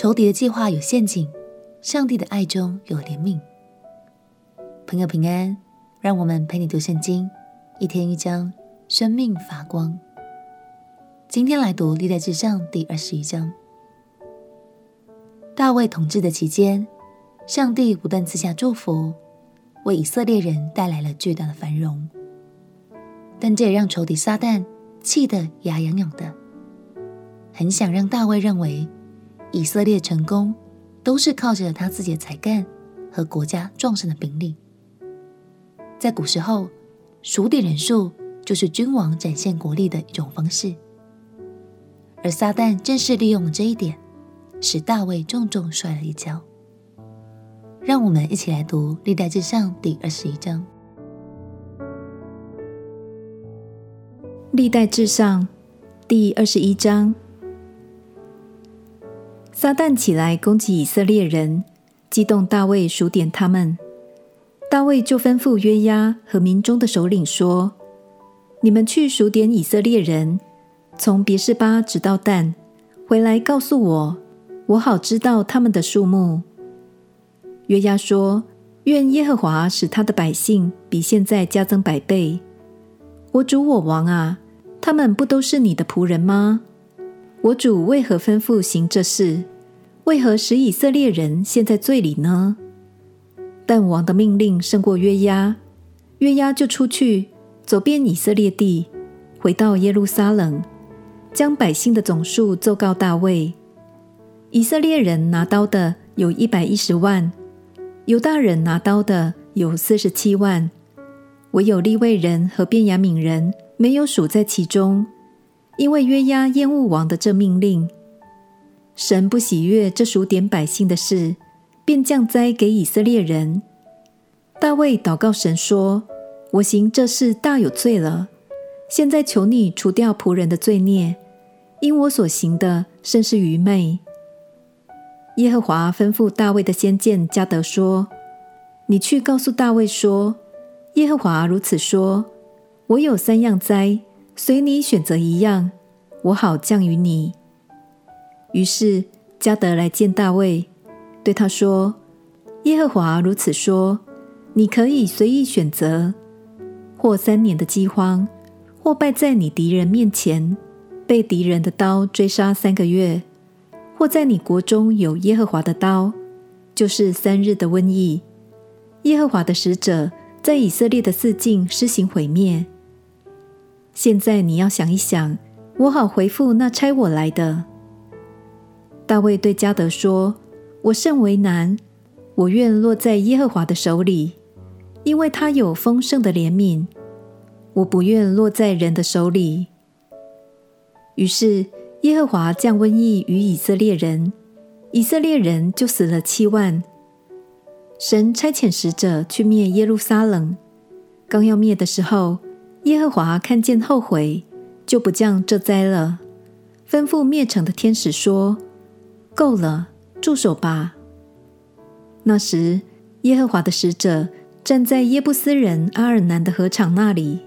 仇敌的计划有陷阱，上帝的爱中有怜悯。朋友平安，让我们陪你读圣经，一天一章，生命发光。今天来读历代志上第二十一章。大卫统治的期间，上帝不断赐下祝福，为以色列人带来了巨大的繁荣。但这也让仇敌撒旦气得牙痒痒的，很想让大卫认为以色列成功都是靠着他自己的才干和国家壮盛的兵力。在古时候，数点人数就是君王展现国力的一种方式，而撒旦正是利用这一点，使大卫重重摔了一跤。让我们一起来读《历代志上》第二十一章。《历代志上》第二十一章，撒旦起来攻击以色列人，激动大卫数点他们。大卫就吩咐约押和民中的首领说：“你们去数点以色列人，从别是巴直到但，回来告诉我，我好知道他们的数目。”约押说：“愿耶和华使他的百姓比现在加增百倍。我主我王啊，他们不都是你的仆人吗？我主为何吩咐行这事？为何使以色列人陷在罪里呢？”但王的命令胜过约押，约押就出去走遍以色列地，回到耶路撒冷，将百姓的总数奏告大卫。以色列人拿刀的有一百一十万，犹大人拿刀的有四十七万，唯有利未人和便雅悯人没有数在其中，因为约押厌恶王的这命令，神不喜悦这数点百姓的事。便降灾给以色列人。大卫祷告神说：“我行这事大有罪了，现在求你除掉仆人的罪孽，因我所行的甚是愚昧。”耶和华吩咐大卫的先见迦得说：“你去告诉大卫说，耶和华如此说：我有三样灾，随你选择一样，我好降于你。”于是加得来见大卫。对他说：“耶和华如此说，你可以随意选择，或三年的饥荒，或败在你敌人面前，被敌人的刀追杀三个月，或在你国中有耶和华的刀，就是三日的瘟疫。耶和华的使者在以色列的四境施行毁灭。现在你要想一想，我好回复那差我来的。”大卫对迦得说。我甚为难，我愿落在耶和华的手里，因为他有丰盛的怜悯。我不愿落在人的手里。于是耶和华降瘟疫于以色列人，以色列人就死了七万。神差遣使者去灭耶路撒冷，刚要灭的时候，耶和华看见后悔，就不降这灾了，吩咐灭城的天使说：“够了。”住手吧！那时，耶和华的使者站在耶布斯人阿尔南的禾场那里。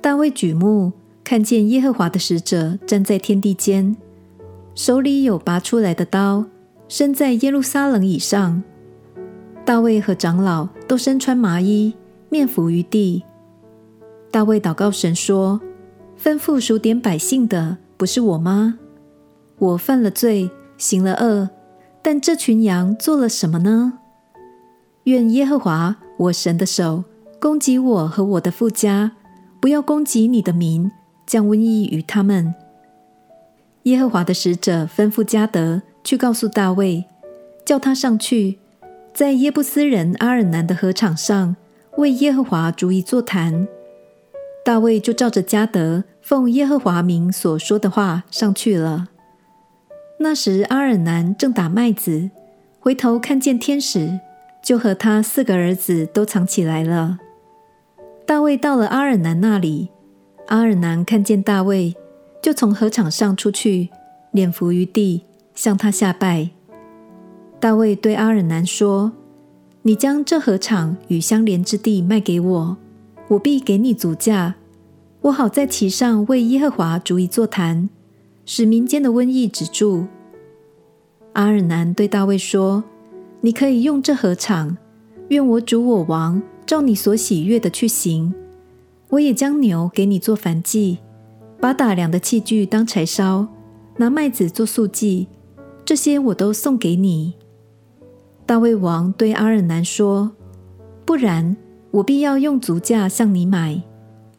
大卫举目看见耶和华的使者站在天地间，手里有拔出来的刀，身在耶路撒冷以上。大卫和长老都身穿麻衣，面伏于地。大卫祷告神说：“吩咐数点百姓的不是我吗？我犯了罪，行了恶。”但这群羊做了什么呢？愿耶和华我神的手攻击我和我的父家，不要攻击你的民，降瘟疫于他们。耶和华的使者吩咐迦得去告诉大卫，叫他上去，在耶布斯人阿尔南的禾场上为耶和华逐一座坛。大卫就照着加得奉耶和华名所说的话上去了。那时，阿尔南正打麦子，回头看见天使，就和他四个儿子都藏起来了。大卫到了阿尔南那里，阿尔南看见大卫，就从禾场上出去，脸伏于地，向他下拜。大卫对阿尔南说：“你将这禾场与相连之地卖给我，我必给你足价，我好在其上为耶和华逐一座坛。”使民间的瘟疫止住。阿尔南对大卫说：“你可以用这禾场，愿我主我王照你所喜悦的去行。我也将牛给你做燔祭，把打粮的器具当柴烧，拿麦子做素祭，这些我都送给你。”大卫王对阿尔南说：“不然，我必要用足价向你买。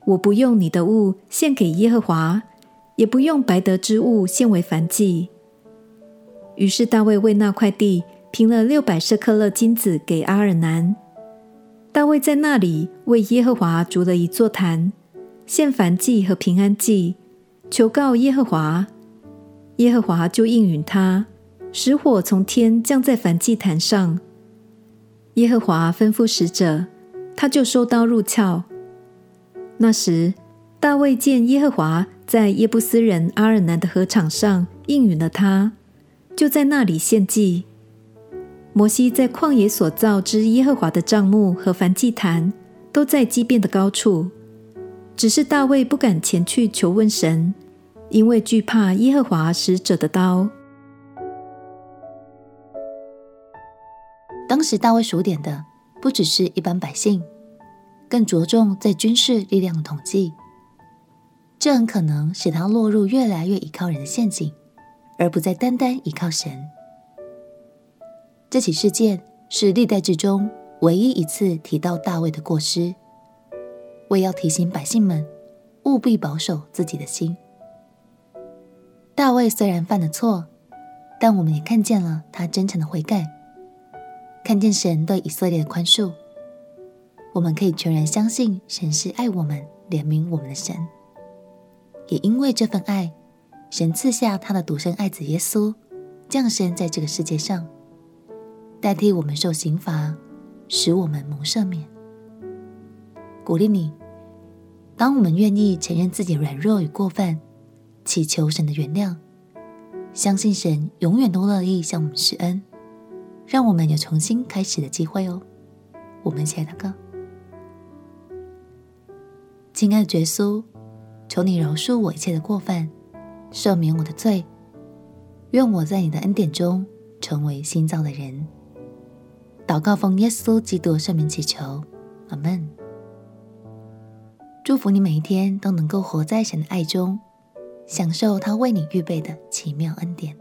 我不用你的物献给耶和华，也不用白得之物献为燔祭。”于是大卫为那块地平了六百舍客勒金子给阿尔南。大卫在那里为耶和华筑了一座坛，献燔祭和平安祭，求告耶和华。耶和华就应允他。使火从天降在燔祭坛上。耶和华吩咐使者，他就收刀入鞘。那时，大卫见耶和华在耶布斯人阿尔南的禾场上应允了他，就在那里献祭。摩西在旷野所造之耶和华的帐幕和燔祭坛，都在基遍的高处。只是大卫不敢前去求问神，因为惧怕耶和华使者的刀。当时大卫数点的不只是一般百姓，更着重在军事力量的统计。这很可能使他落入越来越依靠人的陷阱，而不再单单依靠神。这起事件是历代志中唯一一次提到大卫的过失，为要提醒百姓们务必保守自己的心。大卫虽然犯了错，但我们也看见了他真诚的悔改。看见神对以色列的宽恕，我们可以全然相信神是爱我们、怜悯我们的神。也因为这份爱，神赐下他的独生爱子耶稣，降生在这个世界上，代替我们受刑罚，使我们蒙赦免。鼓励你，当我们愿意承认自己软弱与过分，祈求神的原谅，相信神永远都乐意向我们施恩。让我们有重新开始的机会哦。我们一起来祷告，亲爱的耶稣，求你饶恕我一切的过犯，赦免我的罪。愿我在你的恩典中成为新造的人。祷告奉耶稣基督圣名祈求，阿门。祝福你每一天都能够活在神的爱中，享受他为你预备的奇妙恩典。